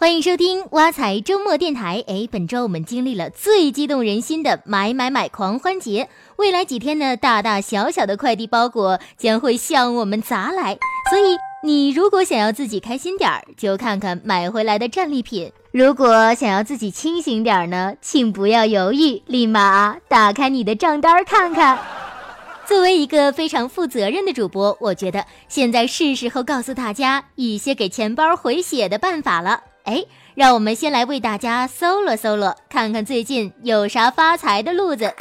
欢迎收听挖财周末电台。哎，本周我们经历了最激动人心的买买买狂欢节，未来几天呢，大大小小的快递包裹将会向我们砸来。所以，你如果想要自己开心点儿，就看看买回来的战利品；如果想要自己清醒点儿呢，请不要犹豫，立马打开你的账单看看。作为一个非常负责任的主播，我觉得现在是时候告诉大家一些给钱包回血的办法了。哎，让我们先来为大家搜罗搜罗，看看最近有啥发财的路子。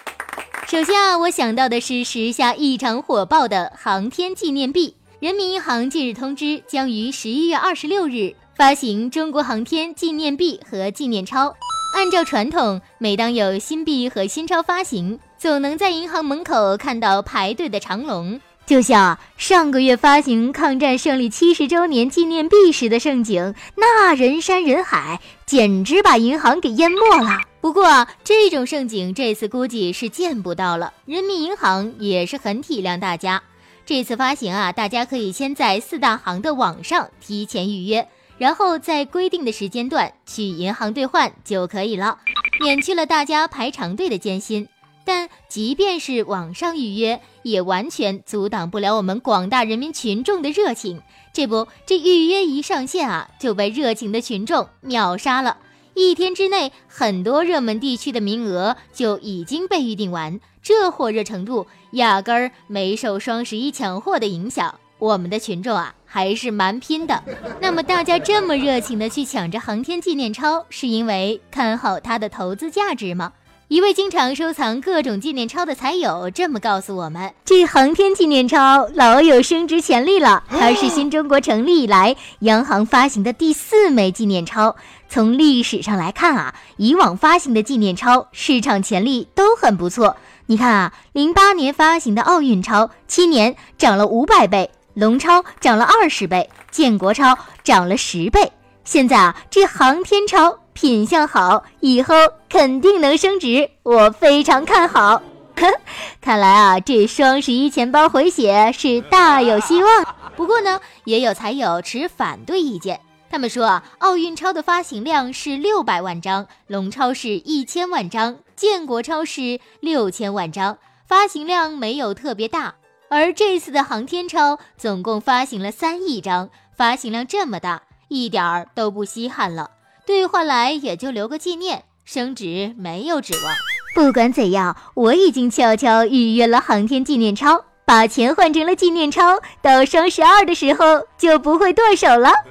首先啊，我想到的是时下异常火爆的航天纪念币。人民银行近日通知，将于十一月二十六日发行中国航天纪念币和纪念钞。按照传统，每当有新币和新钞发行，总能在银行门口看到排队的长龙。就像上个月发行抗战胜利七十周年纪念币时的盛景，那人山人海，简直把银行给淹没了。不过这种盛景这次估计是见不到了。人民银行也是很体谅大家，这次发行啊，大家可以先在四大行的网上提前预约，然后在规定的时间段去银行兑换就可以了，免去了大家排长队的艰辛。但即便是网上预约，也完全阻挡不了我们广大人民群众的热情。这不，这预约一上线啊，就被热情的群众秒杀了。一天之内，很多热门地区的名额就已经被预定完，这火热程度压根儿没受双十一抢货的影响。我们的群众啊，还是蛮拼的。那么，大家这么热情的去抢着航天纪念钞，是因为看好它的投资价值吗？一位经常收藏各种纪念钞的财友这么告诉我们：“这航天纪念钞老有升值潜力了，它是新中国成立以来央行发行的第四枚纪念钞。从历史上来看啊，以往发行的纪念钞市场潜力都很不错。你看啊，零八年发行的奥运钞，七年涨了五百倍；龙钞涨了二十倍；建国钞涨了十倍。现在啊，这航天钞。”品相好，以后肯定能升值，我非常看好。看来啊，这双十一钱包回血是大有希望。不过呢，也有财友持反对意见，他们说啊，奥运钞的发行量是六百万张，龙钞是一千万张，建国钞是六千万张，发行量没有特别大。而这次的航天钞总共发行了三亿张，发行量这么大，一点儿都不稀罕了。兑换来也就留个纪念，升值没有指望。不管怎样，我已经悄悄预约了航天纪念钞，把钱换成了纪念钞，到双十二的时候就不会剁手了。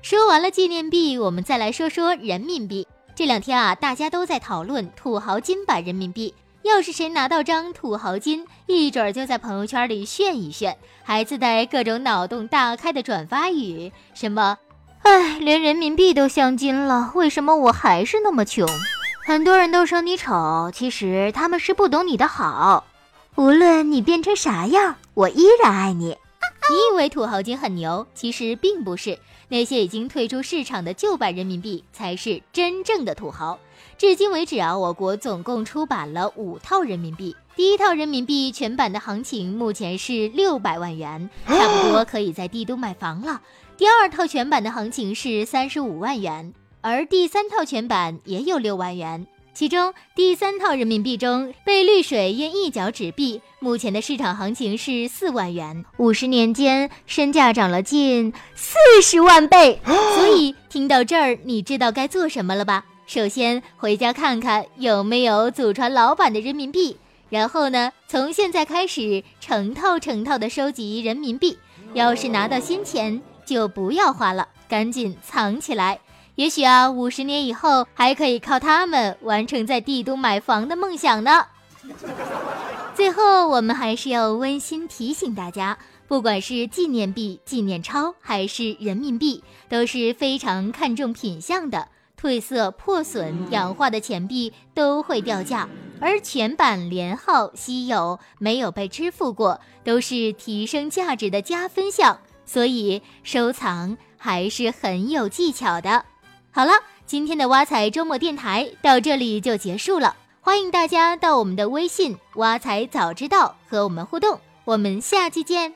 说完了纪念币，我们再来说说人民币。这两天啊，大家都在讨论土豪金版人民币。要是谁拿到张土豪金，一准儿就在朋友圈里炫一炫，还自带各种脑洞大开的转发语，什么“哎，连人民币都镶金了，为什么我还是那么穷？”很多人都说你丑，其实他们是不懂你的好。无论你变成啥样，我依然爱你。你以为土豪金很牛，其实并不是。那些已经退出市场的旧版人民币才是真正的土豪。至今为止啊，我国总共出版了五套人民币。第一套人民币全版的行情目前是六百万元，差不多可以在帝都买房了。第二套全版的行情是三十五万元，而第三套全版也有六万元。其中第三套人民币中被绿水淹一角纸币，目前的市场行情是四万元，五十年间身价涨了近四十万倍。所以听到这儿，你知道该做什么了吧？首先回家看看有没有祖传老版的人民币，然后呢，从现在开始成套成套的收集人民币。要是拿到新钱，就不要花了，赶紧藏起来。也许啊，五十年以后还可以靠他们完成在帝都买房的梦想呢。最后，我们还是要温馨提醒大家，不管是纪念币、纪念钞还是人民币，都是非常看重品相的。褪色、破损、氧化的钱币都会掉价，而全版连号、稀有、没有被支付过，都是提升价值的加分项。所以，收藏还是很有技巧的。好了，今天的挖财周末电台到这里就结束了。欢迎大家到我们的微信“挖财早知道”和我们互动。我们下期见。